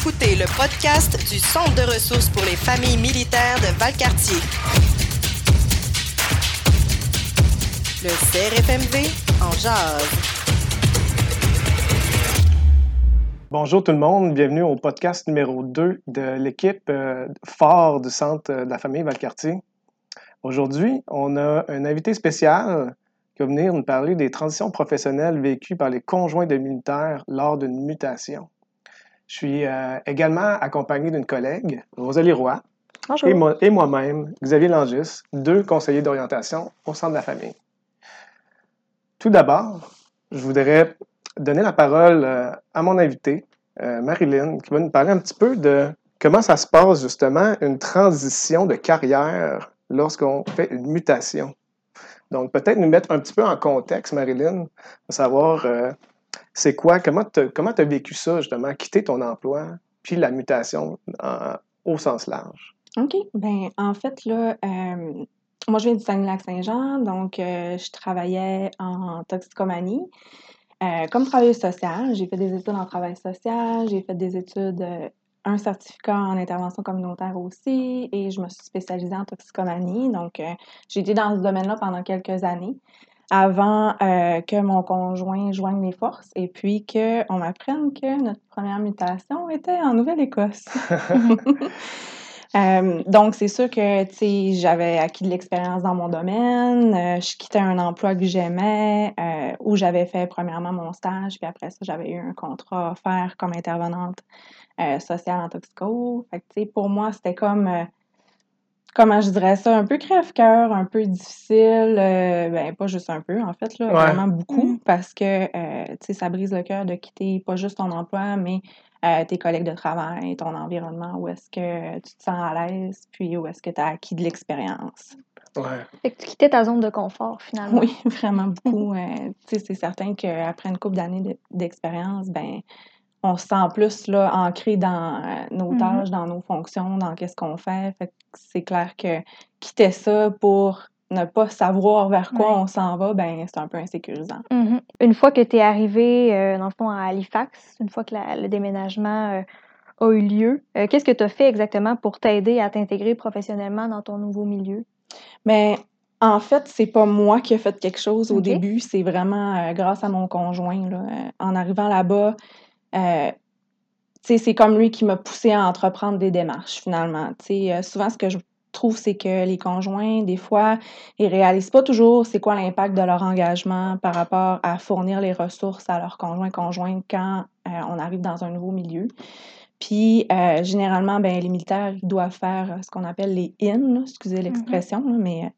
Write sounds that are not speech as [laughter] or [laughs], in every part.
écoutez le podcast du Centre de ressources pour les familles militaires de Valcartier. Le CRFMV en jazz. Bonjour tout le monde, bienvenue au podcast numéro 2 de l'équipe euh, phare du Centre de la famille Valcartier. Aujourd'hui, on a un invité spécial qui va venir nous parler des transitions professionnelles vécues par les conjoints de militaires lors d'une mutation. Je suis euh, également accompagné d'une collègue, Rosalie Roy, Bonjour. et, moi- et moi-même, Xavier Langis, deux conseillers d'orientation au Centre de la famille. Tout d'abord, je voudrais donner la parole euh, à mon invité, euh, Marilyn, qui va nous parler un petit peu de comment ça se passe justement une transition de carrière lorsqu'on fait une mutation. Donc, peut-être nous mettre un petit peu en contexte, Marilyn, de savoir euh, c'est quoi, comment tu as vécu ça, justement, quitter ton emploi, puis la mutation au sens large? OK. Ben, en fait, là, euh, moi, je viens du Saguenay-Lac-Saint-Jean, donc euh, je travaillais en toxicomanie. Euh, comme travailleuse sociale, j'ai fait des études en travail social, j'ai fait des études, un certificat en intervention communautaire aussi, et je me suis spécialisée en toxicomanie. Donc, j'ai été dans ce domaine-là pendant quelques années avant euh, que mon conjoint joigne les forces et puis qu'on m'apprenne que notre première mutation était en Nouvelle-Écosse. [laughs] [laughs] Euh, donc, c'est sûr que, tu sais, j'avais acquis de l'expérience dans mon domaine. euh, je quittais un emploi que j'aimais, où j'avais fait premièrement mon stage, puis après ça, j'avais eu un contrat offert comme intervenante sociale en toxico. Fait que, tu sais, pour moi, c'était comme, comment je dirais ça, un peu crève-cœur, un peu difficile. euh, ben, pas juste un peu, en fait, là, Ouais. vraiment beaucoup, Mm. parce que, euh, tu sais, ça brise le cœur de quitter pas juste ton emploi, mais euh, tes collègues de travail, ton environnement, où est-ce que tu te sens à l'aise, puis où est-ce que tu as acquis de l'expérience. Ouais. Fait que tu quittais ta zone de confort finalement. Oui, [laughs] vraiment beaucoup. euh, tu sais, c'est certain qu'après une couple d'années de- d'expérience, ben on se sent plus là, ancré dans euh, nos Mhm. tâches, dans nos fonctions, dans qu'est-ce qu'on fait. C'est clair que quitter ça pour ne pas savoir vers quoi Ouais. on s'en va, ben c'est un peu insécurisant. Mhm. Une fois que tu es arrivé, euh, dans le fond, à Halifax, une fois que la- le déménagement euh, a eu lieu, euh, qu'est-ce que tu as fait exactement pour t'aider à t'intégrer professionnellement dans ton nouveau milieu? Mais en fait, c'est pas moi qui ai fait quelque chose au début, c'est vraiment grâce à mon conjoint. là. En arrivant là-bas, euh, c'est comme lui qui m'a poussé à entreprendre des démarches finalement. Euh, souvent, ce que je trouve, c'est que les conjoints, des fois, ils réalisent pas toujours c'est quoi l'impact de leur engagement par rapport à fournir les ressources à leurs conjoints conjointes quand euh, on arrive dans un nouveau milieu. Puis, euh, généralement, ben, les militaires, ils doivent faire ce qu'on appelle les IN, là, excusez l'expression, là, mais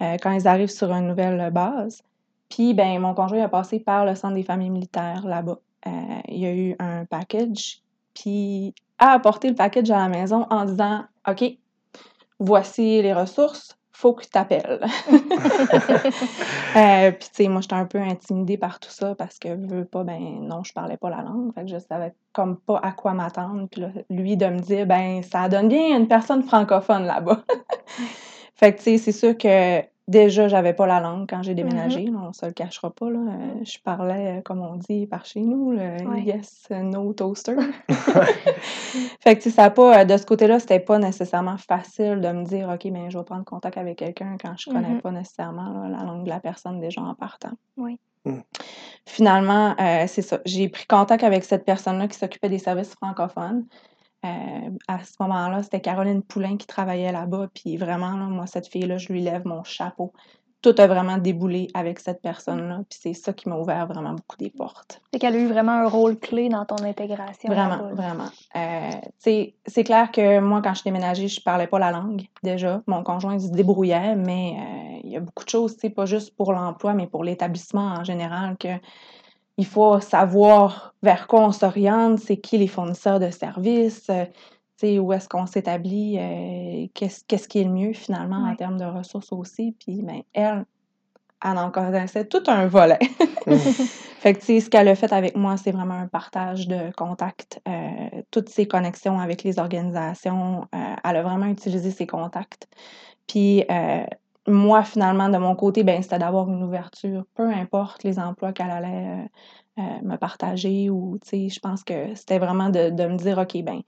euh, quand ils arrivent sur une nouvelle base. Puis, ben, mon conjoint a passé par le centre des familles militaires là-bas. Euh, il y a eu un package, puis a apporté le package à la maison en disant OK, voici les ressources, faut que tu t'appelles. [laughs] Euh, puis, tu sais, moi, j'étais un peu intimidée par tout ça parce que, je veux pas, ben non, je parlais pas la langue. Fait que je savais comme pas à quoi m'attendre. Puis lui, de me dire, ben, ça donne bien une personne francophone là-bas. [laughs] fait que, tu sais, c'est sûr que déjà, j'avais pas la langue quand j'ai déménagé. là, on se le cachera pas, là. Euh, je parlais, euh, comme on dit par chez nous, le Ouais. yes, no toaster. [laughs] [laughs] Fait que, ça pas, euh, de ce côté-là, c'était pas nécessairement facile de me dire, OK, ben, je vais prendre contact avec quelqu'un quand je connais Mhm. pas nécessairement là, la langue de la personne déjà en partant. Oui. Mm. Finalement, euh, c'est ça. J'ai pris contact avec cette personne-là qui s'occupait des services francophones. Euh, à ce moment-là, c'était Caroline Poulain qui travaillait là-bas. Puis vraiment, là, moi, cette fille-là, je lui lève mon chapeau. Tout a vraiment déboulé avec cette personne-là. Puis c'est ça qui m'a ouvert vraiment beaucoup des portes. Fait qu'elle a eu vraiment un rôle clé dans ton intégration. Vraiment, vraiment. Euh, c'est clair que moi, quand je suis déménagée, je parlais pas la langue déjà. Mon conjoint se débrouillait, mais euh, il y a beaucoup de choses, sais, pas juste pour l'emploi, mais pour l'établissement en général, que il faut savoir vers quoi on s'oriente, c'est qui les fournisseurs de services, euh, tu sais, où est-ce qu'on s'établit, euh, qu'est-ce qui est le mieux finalement en termes de ressources aussi. Puis, ben, elle, elle en connaissait tout un volet. [laughs] [laughs] Fait que, tu sais, ce qu'elle a fait avec moi, c'est vraiment un partage de contacts, euh, toutes ses connexions avec les organisations. elle a vraiment utilisé ses contacts. Puis, moi, finalement, de mon côté, ben, c'était d'avoir une ouverture, peu importe les emplois qu'elle allait euh, me partager ou, tu sais, je pense que c'était vraiment de, de me dire, OK, ben,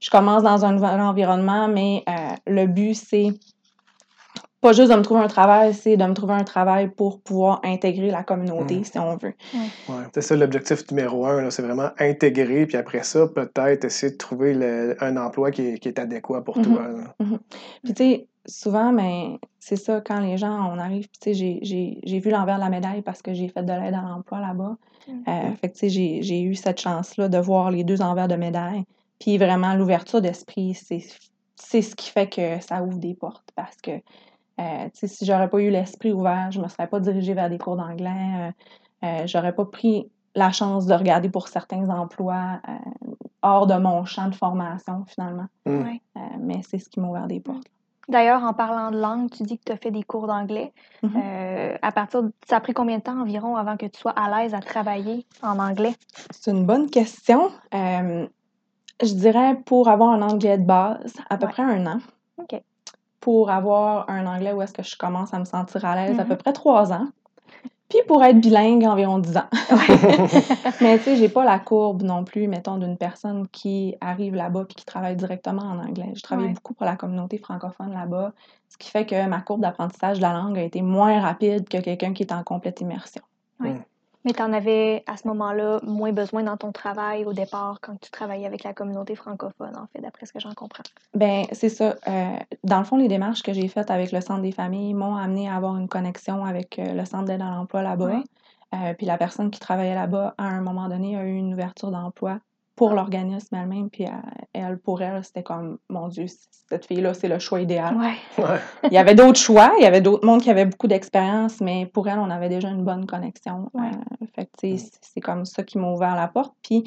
je commence dans un nouvel environnement, mais euh, le but, c'est pas juste de me trouver un travail, c'est de me trouver un travail pour pouvoir intégrer la communauté, Mm. si on veut. Ouais. C'est ça l'objectif numéro un, c'est vraiment intégrer, puis après ça, peut-être essayer de trouver le- un emploi qui est, qui est adéquat pour Mhm. toi. là. Puis, tu sais, souvent, ben, c'est ça, quand les gens, on arrive, tu sais, j'ai- j'ai j'ai vu l'envers de la médaille parce que j'ai fait de l'aide à l'emploi là-bas. Mm. Euh, fait que, tu sais, j'ai j'ai eu cette chance-là de voir les deux envers de médaille. Puis, vraiment, l'ouverture d'esprit, c'est c'est ce qui fait que ça ouvre des portes parce que, euh, tu sais, si j'aurais pas eu l'esprit ouvert, je me serais pas dirigée vers des cours d'anglais, euh, euh, j'aurais pas pris la chance de regarder pour certains emplois euh, hors de mon champ de formation, finalement. Mm. Euh, mais c'est ce qui m'a ouvert des portes. D'ailleurs, en parlant de langue, tu dis que tu as fait des cours d'anglais. Mhm. Euh, à partir de- ça a pris combien de temps environ avant que tu sois à l'aise à travailler en anglais? C'est une bonne question. Euh, je dirais pour avoir un anglais de base, à peu Ouais. près un an. OK. Pour avoir un anglais où est-ce que je commence à me sentir à l'aise, à Mhm. peu près trois ans. Puis pour être bilingue, environ dix ans. [laughs] [laughs] Mais tu sais, j'ai pas la courbe non plus, mettons, d'une personne qui arrive là-bas puis qui travaille directement en anglais. Je travaille Ouais. beaucoup pour la communauté francophone là-bas, ce qui fait que ma courbe d'apprentissage de la langue a été moins rapide que quelqu'un qui est en complète immersion. Mais tu en avais à ce moment-là moins besoin dans ton travail au départ quand tu travaillais avec la communauté francophone, en fait, d'après ce que j'en comprends. Ben, c'est ça. Euh, dans le fond, les démarches que j'ai faites avec le Centre des familles m'ont amené à avoir une connexion avec euh, le Centre d'aide à l'emploi là-bas. Ouais. Euh, puis la personne qui travaillait là-bas, à un moment donné, a eu une ouverture d'emploi pour l'organisme elle-même. Puis elle, pour elle, c'était comme, mon Dieu, cette fille-là, c'est le choix idéal. Ouais. Ouais. [laughs] Il y avait d'autres choix, il y avait d'autres mondes qui avaient beaucoup d'expérience, mais pour elle, on avait déjà une bonne connexion. Ouais. Euh, fait c'est- c'est comme ça qui m'a ouvert la porte. Puis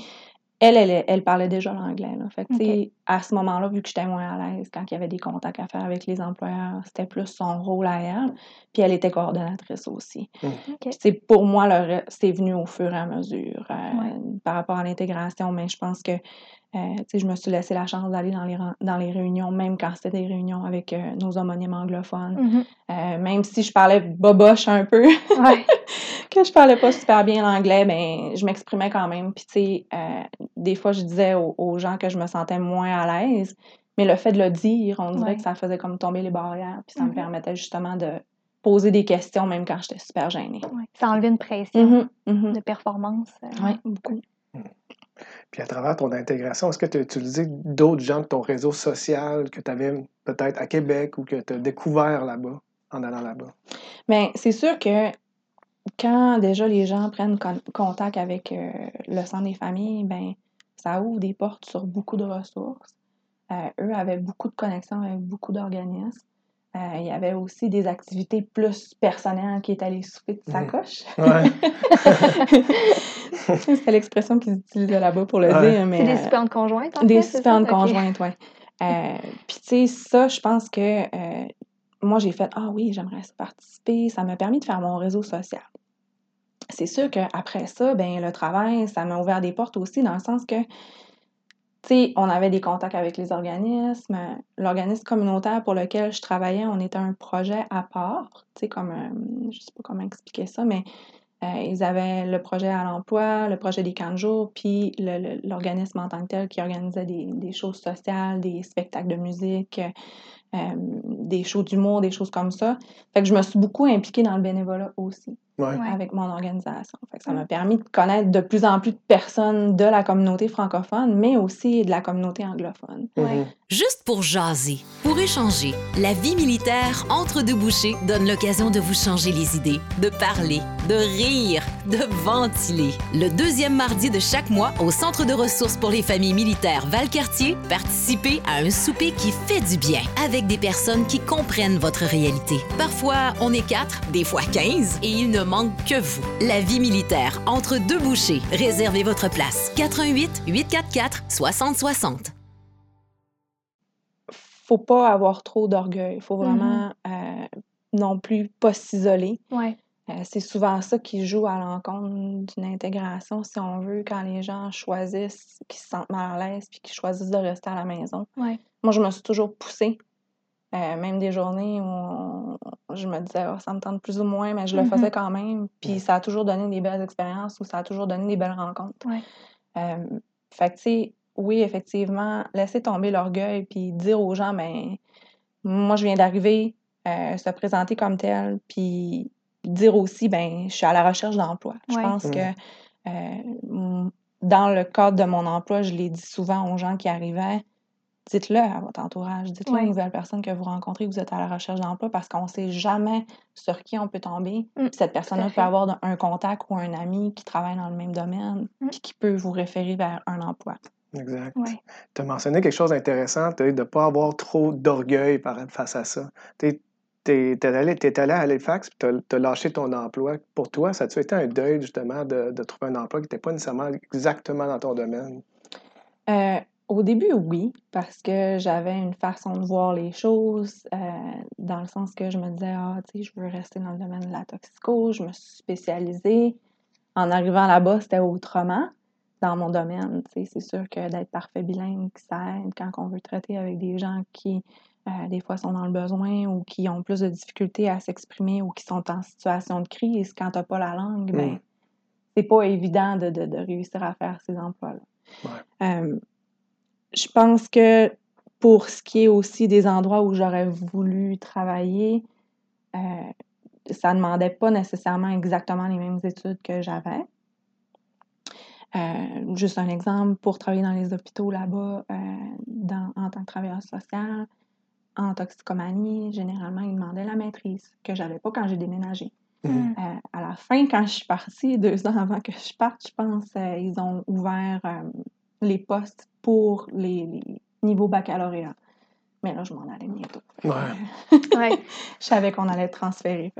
elle, elle, elle parlait déjà l'anglais. là. Fait que, à ce moment-là, vu que j'étais moins à l'aise, quand il y avait des contacts à faire avec les employeurs, c'était plus son rôle à elle. Puis elle était coordonnatrice aussi. Puis, sais, pour moi, le c'est venu au fur et à mesure euh, Ouais. par rapport à l'intégration, mais je pense que euh, tu sais, je me suis laissé la chance d'aller dans les, dans les réunions, même quand c'était des réunions avec euh, nos homonymes anglophones. Mhm. Euh, même si je parlais boboche un peu, Ouais. [laughs] que je parlais pas super bien l'anglais, ben, je m'exprimais quand même. Puis, tu sais, euh, des fois, je disais aux, aux gens que je me sentais moins à l'aise, mais le fait de le dire, on dirait Ouais. que ça faisait comme tomber les barrières, puis ça me Mhm. permettait justement de poser des questions, même quand j'étais super gênée. Ouais. Ça enlevait une pression Mhm, mhm. de performance. euh, Oui, beaucoup. Puis à travers ton intégration, est-ce que tu as utilisé d'autres gens de ton réseau social que tu avais peut-être à Québec ou que tu as découvert là-bas en allant là-bas? Mais c'est sûr que quand déjà les gens prennent con- contact avec euh, le centre des familles, ben ça ouvre des portes sur beaucoup de ressources. Euh, eux avaient beaucoup de connexions avec beaucoup d'organismes. Euh, il y avait aussi des activités plus personnelles qui étaient les soupers de sacoche. Ouais. [laughs] C'était l'expression qu'ils utilisaient là-bas pour le Ouais. dire. Mais, C'est des euh, soupers en des fait, c'est super ça? de OK. conjointes, oui. Puis, tu sais, ça, je pense que euh, moi, j'ai fait Ah oui, j'aimerais participer. Ça m'a permis de faire mon réseau social. C'est sûr qu'après ça, ben, le travail, ça m'a ouvert des portes aussi, dans le sens que, tu sais, on avait des contacts avec les organismes. L'organisme communautaire pour lequel je travaillais, on était un projet à part, tu sais, comme, euh, je sais pas comment expliquer ça, mais euh, ils avaient le projet à l'emploi, le projet des camps de jour, puis l'organisme en tant que tel qui organisait des, des choses sociales, des spectacles de musique, des shows d'humour, des choses comme ça. Fait que je me suis beaucoup impliquée dans le bénévolat aussi Ouais. Avec mon organisation. Fait que ça m'a permis de connaître de plus en plus de personnes de la communauté francophone, mais aussi de la communauté anglophone. Ouais. Juste pour jaser, pour échanger, la vie militaire entre deux bouchées donne l'occasion de vous changer les idées, de parler, de rire, de ventiler. Le deuxième mardi de chaque mois, au Centre de ressources pour les familles militaires Valcartier, participez à un souper qui fait du bien avec des personnes qui comprennent votre réalité. Parfois, on est quatre, des fois 15, et il ne manque que vous. La vie militaire entre deux bouchées. Réservez votre place. 88 844 6060. Faut pas avoir trop d'orgueil. Faut vraiment euh, non plus pas s'isoler. Ouais. Euh, c'est souvent ça qui joue à l'encontre d'une intégration, si on veut, quand les gens choisissent, qui se sentent mal à l'aise, puis qui choisissent de rester à la maison. Ouais. Moi, je me suis toujours poussée Euh, même des journées où on- je me disais, oh, ça me tente plus ou moins, mais je le Mhm. faisais quand même. Puis ça a toujours donné des belles expériences ou ça a toujours donné des belles rencontres. Ouais. Euh, fait que, tu sais, oui, effectivement, laisser tomber l'orgueil puis dire aux gens, ben, moi, je viens d'arriver, euh, se présenter comme tel, puis dire aussi, ben, je suis à la recherche d'emploi. Je pense que euh, m- dans le cadre de mon emploi, je l'ai dit souvent aux gens qui arrivaient, dites-le à votre entourage, dites-le Ouais. aux nouvelles personnes que vous rencontrez que vous êtes à la recherche d'emploi parce qu'on ne sait jamais sur qui on peut tomber. Mm, Puis cette personne-là peut avoir un contact ou un ami qui travaille dans le même domaine Mm. puis qui peut vous référer vers un emploi. Exact. Ouais. Tu as mentionné quelque chose d'intéressant, de ne pas avoir trop d'orgueil par- face à ça. Tu es, allé, t'es allé à Halifax et tu as, lâché ton emploi. Pour toi, ça a-tu été un deuil justement de, de trouver un emploi qui n'était pas nécessairement exactement dans ton domaine? Euh, au début, oui, parce que j'avais une façon de voir les choses, euh, dans le sens que je me disais, ah, tu sais, je veux rester dans le domaine de la toxico, je me suis spécialisée. En arrivant là-bas, c'était autrement dans mon domaine. tu sais. C'est sûr que d'être parfait bilingue, ça aide quand on veut traiter avec des gens qui, euh, des fois, sont dans le besoin ou qui ont plus de difficultés à s'exprimer ou qui sont en situation de crise. Quand tu n'as pas la langue, ben, Mm. c'est pas évident de, de- de réussir à faire ces emplois-là. Ouais. Euh, je pense que pour ce qui est aussi des endroits où j'aurais voulu travailler, euh, ça ne demandait pas nécessairement exactement les mêmes études que j'avais. Euh, juste un exemple, pour travailler dans les hôpitaux là-bas, euh, en tant que travailleur social, en toxicomanie, généralement, ils demandaient la maîtrise, que j'avais pas quand j'ai déménagé. Euh, à la fin, quand je suis partie, [laughs] deux ans avant que je parte, je pense, ils ont ouvert les postes pour les, les niveaux baccalauréat. Mais là, je m'en allais bientôt. Ouais. [laughs] Ouais. je savais qu'on allait sais,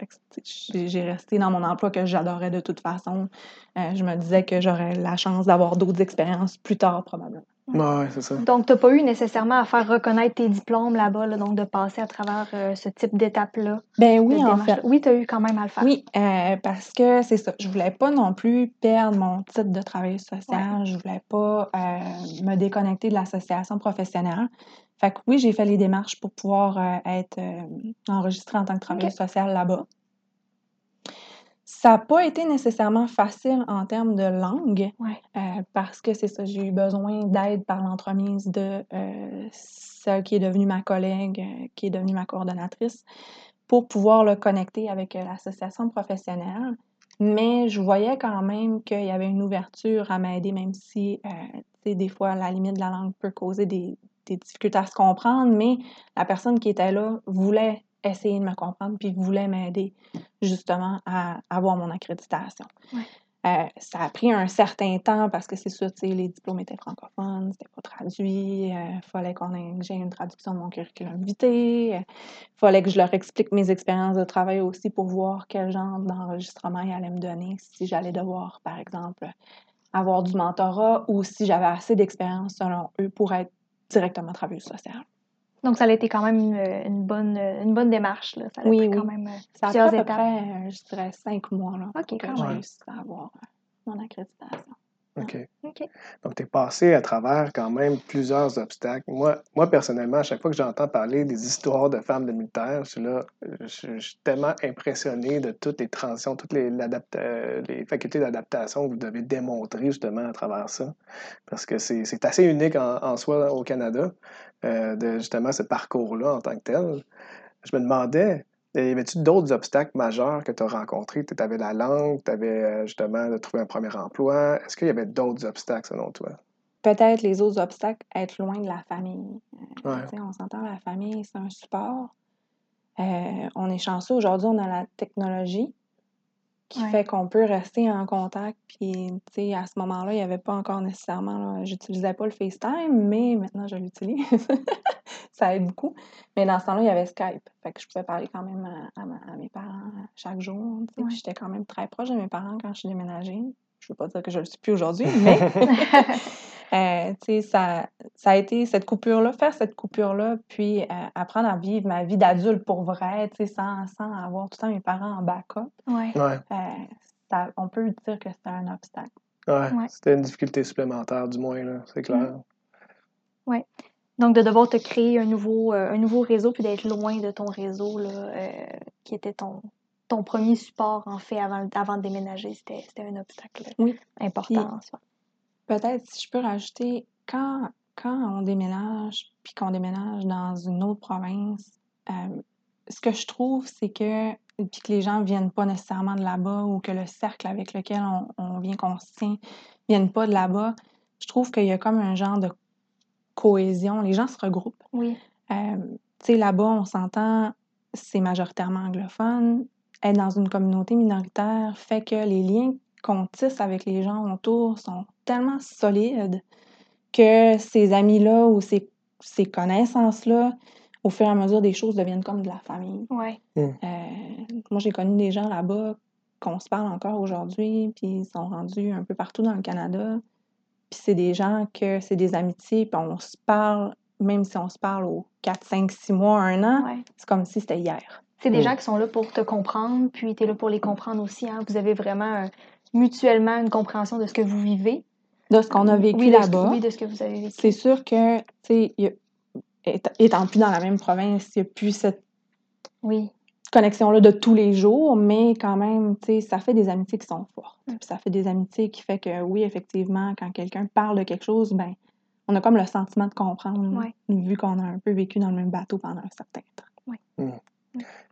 j'ai j'ai resté dans mon emploi que j'adorais de toute façon. Euh, je me disais que j'aurais la chance d'avoir d'autres expériences plus tard, probablement. Ouais, c'est ça. Donc, tu n'as pas eu nécessairement à faire reconnaître tes diplômes là-bas, là, donc de passer à travers euh, ce type d'étape-là. Ben oui, en fait. Oui, tu as eu quand même à le faire. Oui, euh, parce que c'est ça. Je voulais pas non plus perdre mon titre de travailleuse sociale. Je voulais pas euh, me déconnecter de l'association professionnelle. Fait que oui, j'ai fait les démarches pour pouvoir euh, être euh, enregistrée en tant que travailleuse sociale là-bas. Ça n'a pas été nécessairement facile en termes de langue, Ouais. euh, parce que c'est ça, j'ai eu besoin d'aide par l'entremise de euh, celle qui est devenue ma collègue, euh, qui est devenue ma coordonnatrice, pour pouvoir le connecter avec euh, l'association professionnelle. Mais je voyais quand même qu'il y avait une ouverture à m'aider, même si, euh, tu sais, des fois, la limite de la langue peut causer des, des difficultés à se comprendre, mais la personne qui était là voulait essayer de me comprendre, puis voulait m'aider justement à avoir mon accréditation. Ouais. Euh, ça a pris un certain temps parce que c'est sûr, les diplômes étaient francophones, c'était pas traduit, il fallait qu'on ait que j'ai une traduction de mon curriculum vitae, il fallait que je leur explique mes expériences de travail aussi pour voir quel genre d'enregistrement ils allaient me donner, si j'allais devoir, par exemple, avoir du mentorat ou si j'avais assez d'expérience selon eux pour être directement travailleuse sociale. Donc, ça a été quand même une, une bonne, une bonne démarche. Là. Ça a Oui, pris oui. quand même euh, Ça a pris plusieurs à peu étapes. près, euh, je dirais, cinq mois là, OK, pour que quand j'ai même. réussi à avoir euh, mon accréditation. OK. Donc, tu es passé à travers quand même plusieurs obstacles. Moi, moi, personnellement, à chaque fois que j'entends parler des histoires de femmes de militaires, je suis là, je, suis tellement impressionné de toutes les transitions, toutes euh, les facultés d'adaptation que vous devez démontrer justement à travers ça. Parce que c'est, assez unique en, en soi au Canada, euh, de justement ce parcours-là en tant que tel. Je me demandais, y avait-tu d'autres obstacles majeurs que tu as rencontrés? Tu avais la langue, tu avais justement de trouver un premier emploi. Est-ce qu'il y avait d'autres obstacles selon toi? Peut-être les autres obstacles, être loin de la famille. Euh, Ouais. tu On s'entend, la famille, c'est un support. Euh, on est chanceux, aujourd'hui, on a la technologie qui Ouais. fait qu'on peut rester en contact. Puis, tu sais, à ce moment-là, il n'y avait pas encore nécessairement, j'utilisais pas le FaceTime, mais maintenant, je l'utilise. [laughs] ça aide beaucoup. Mais dans ce temps-là, il y avait Skype. Fait que je pouvais parler quand même à, à ma- à mes parents chaque jour. Ouais. Puis J'étais quand même très proche de mes parents quand je suis déménagée. Je veux pas dire que je le suis plus aujourd'hui, mais [laughs] euh, tu sais, ça, ça a été cette coupure-là, faire cette coupure-là, puis euh, apprendre à vivre ma vie d'adulte pour vrai, tu sais, sans, sans avoir tout le temps mes parents en backup. Ouais. Ouais, Euh, ça- on peut dire que c'était un obstacle. ouais. Ouais. C'était une difficulté supplémentaire, du moins, là, c'est clair. Donc, de devoir te créer un nouveau, euh, un nouveau réseau, puis d'être loin de ton réseau, là, euh, qui était ton, ton premier support, en fait, avant, avant de déménager, c'était un obstacle Oui. important en soi. Peut-être, si je peux rajouter, quand, quand on déménage, puis qu'on déménage dans une autre province, euh, ce que je trouve, c'est que, puis que les gens viennent pas nécessairement de là-bas ou que le cercle avec lequel on, on vient, qu'on se tient, viennent pas de là-bas, je trouve qu'il y a comme un genre de cohésion. Les gens se regroupent. Oui, Euh, tu sais, là-bas, on s'entend, c'est majoritairement anglophone. Être dans une communauté minoritaire fait que les liens qu'on tisse avec les gens autour sont tellement solides que ces amis-là ou ces, ces connaissances-là, au fur et à mesure des choses, deviennent comme de la famille. ouais. Euh, moi, j'ai connu des gens là-bas qu'on se parle encore aujourd'hui, puis ils sont rendus un peu partout dans le Canada. Puis c'est des gens que c'est des amitiés, puis on se parle, même si on se parle aux 4, 5, 6 mois, un an, ouais. c'est comme si c'était hier. C'est des Mm. gens qui sont là pour te comprendre, puis tu es là pour les comprendre aussi. Hein. Vous avez vraiment euh, mutuellement une compréhension de ce que vous vivez. De ce qu'on a vécu Oui, là-bas, Oui, de ce que vous avez vécu. c'est sûr que, tu sais, étant- plus dans la même province, il n'y a plus cette Oui, connexion-là de tous les jours, mais quand même, tu sais, ça fait des amitiés qui sont fortes. Mm. Puis ça fait des amitiés qui fait que, oui, effectivement, quand quelqu'un parle de quelque chose, ben, on a comme le sentiment de comprendre, Ouais. vu qu'on a un peu vécu dans le même bateau pendant un certain temps.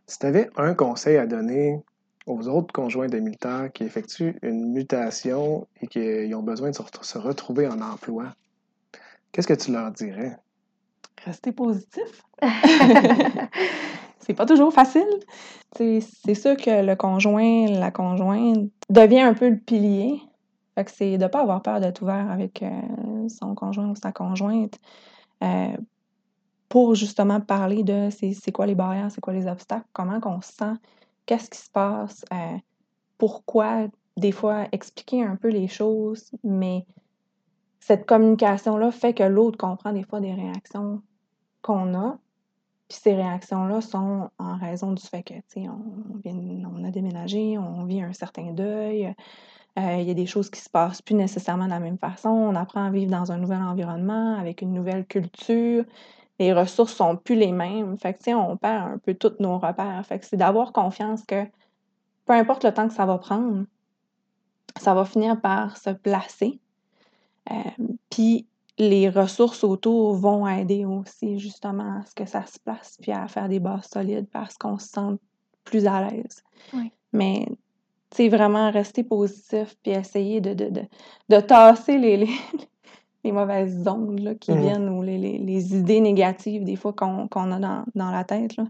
Si tu avais un conseil à donner aux autres conjoints de militaires qui effectuent une mutation et qui ont besoin de se ret- se retrouver en emploi, qu'est-ce que tu leur dirais? Rester positif. [laughs] c'est pas toujours facile. C'est sûr que le conjoint, la conjointe devient un peu le pilier. C'est de pas avoir peur d'être ouvert avec euh, son conjoint ou sa conjointe euh, pour justement parler de c'est quoi les barrières, c'est quoi les obstacles, comment qu'on se sent, qu'est-ce qui se passe, euh, pourquoi, des fois expliquer un peu les choses, mais cette communication-là fait que l'autre comprend des fois des réactions qu'on a. Puis ces réactions-là sont en raison du fait que, tu sais, on, on a déménagé, on vit un certain deuil, euh, il y a des choses qui se passent plus nécessairement de la même façon, on apprend à vivre dans un nouvel environnement, avec une nouvelle culture, les ressources sont plus les mêmes. Fait que, tu sais, on perd un peu tous nos repères. Fait que c'est d'avoir confiance que peu importe le temps que ça va prendre, ça va finir par se placer. Euh, puis les ressources autour vont aider aussi justement à ce que ça se place puis à faire des bases solides parce qu'on se sent plus à l'aise. Oui. Mais tu sais, vraiment rester positif puis essayer de, de, de, de tasser les, les, les mauvaises ondes là, qui Mhm. viennent ou les, les, les idées négatives des fois qu'on qu'on a dans, dans la tête. Là.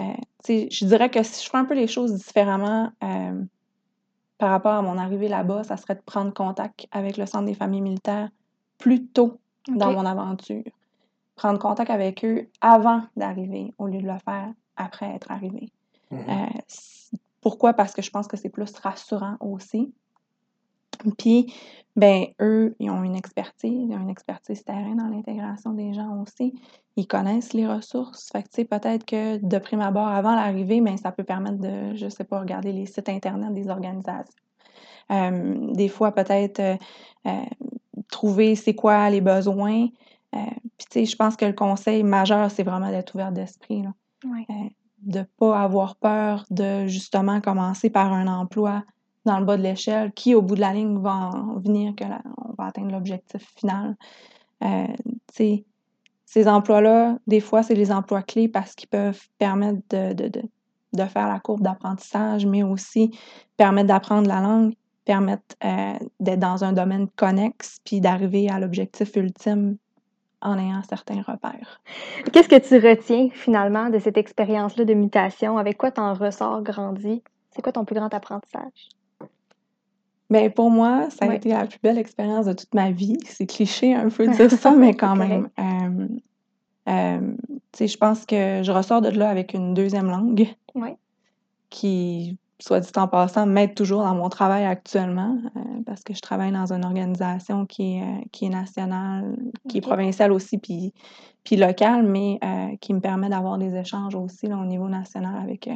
Euh, je dirais que si je ferais un peu les choses différemment euh, par rapport à mon arrivée là-bas, ça serait de prendre contact avec le Centre des familles militaires plus tôt dans mon aventure. Prendre contact avec eux avant d'arriver au lieu de le faire après être arrivé. Mhm. Euh, pourquoi? Parce que je pense que c'est plus rassurant aussi. Puis, ben, eux, ils ont une expertise, ils ont une expertise terrain dans l'intégration des gens aussi. Ils connaissent les ressources. Fait que, tu sais, peut-être que de prime abord, avant l'arrivée, ben, ça peut permettre de, je sais pas, regarder les sites Internet des organisations. Euh, des fois, peut-être euh, euh, trouver c'est quoi les besoins. Puis, tu sais, je pense que le conseil majeur, c'est vraiment d'être ouvert d'esprit. là de ne pas avoir peur de justement commencer par un emploi dans le bas de l'échelle qui, au bout de la ligne, va en venir que on va atteindre l'objectif final. Euh, ces emplois-là, des fois, c'est les emplois clés parce qu'ils peuvent permettre de, de, de, de faire la courbe d'apprentissage, mais aussi permettre d'apprendre la langue, permettre euh, d'être dans un domaine connexe, puis d'arriver à l'objectif ultime en ayant certains repères. Qu'est-ce que tu retiens finalement de cette expérience-là de mutation? Avec quoi t'en ressors grandi? C'est quoi ton plus grand apprentissage? Ben, pour moi, ça a Ouais. été la plus belle expérience de toute ma vie. C'est cliché un peu de [laughs] dire ça, mais quand même. Euh, euh, je pense que je ressors de là avec une deuxième langue Ouais. qui, soit dit en passant, m'aide toujours dans mon travail actuellement euh, parce que je travaille dans une organisation qui est, euh, qui est nationale, qui est provinciale aussi, puis, puis locale, mais euh, qui me permet d'avoir des échanges aussi là, au niveau national avec,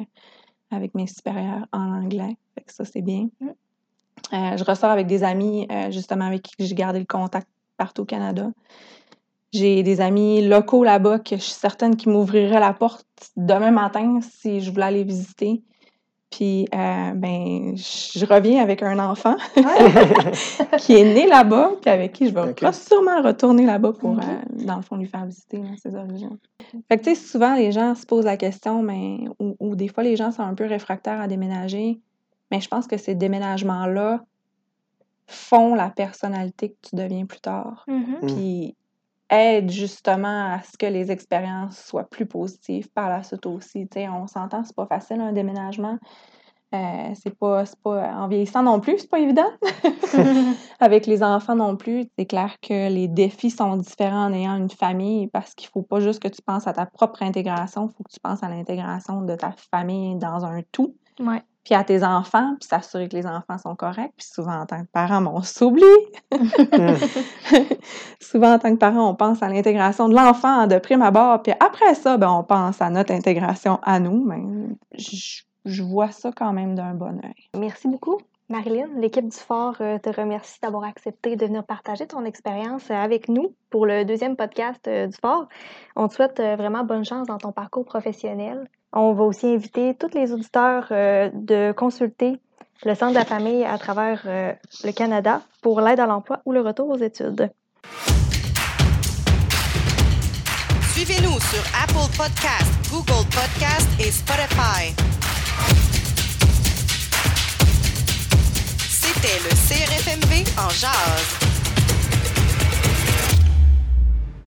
avec mes supérieurs en anglais. Fait que ça, c'est bien. Mm. Euh, je ressors avec des amis, euh, justement, avec qui j'ai gardé le contact partout au Canada. J'ai des amis locaux là-bas que je suis certaine qu'ils m'ouvriraient la porte demain matin si je voulais aller visiter. Puis, euh, ben, je reviens avec un enfant [laughs] qui est né là-bas, puis avec qui je vais Ok. sûrement retourner là-bas pour, euh, dans le fond, lui faire visiter là, ses origines. Fait que, tu sais, souvent, les gens se posent la question, mais, ou, ou des fois, les gens sont un peu réfractaires à déménager. Mais je pense que ces déménagements-là font la personnalité que tu deviens plus tard Mhm. Mm. puis aide justement à ce que les expériences soient plus positives par la suite aussi. Tu sais, on s'entend, c'est pas facile un déménagement. Euh, c'est pas, c'est pas en vieillissant non plus, c'est pas évident. [laughs] Avec les enfants non plus, c'est clair que les défis sont différents en ayant une famille parce qu'il faut pas juste que tu penses à ta propre intégration, il faut que tu penses à l'intégration de ta famille dans un tout Ouais. Puis à tes enfants, puis s'assurer que les enfants sont corrects. Puis souvent, en tant que parent, ben, on s'oublie. [laughs] Souvent, en tant que parent, on pense à l'intégration de l'enfant de prime abord, puis après ça, ben, on pense à notre intégration à nous. Mais je, je vois ça quand même d'un bon œil. Merci beaucoup. Marilyn, l'équipe du Fort euh, te remercie d'avoir accepté de venir partager ton expérience euh, avec nous pour le deuxième podcast euh, du Fort. On te souhaite vraiment bonne chance dans ton parcours professionnel. On va aussi inviter tous les auditeurs euh, de consulter le Centre de la famille à travers euh, le Canada pour l'aide à l'emploi ou le retour aux études. Suivez-nous sur Apple Podcast, Google Podcast et Spotify. C'était le CRFMV en jazz.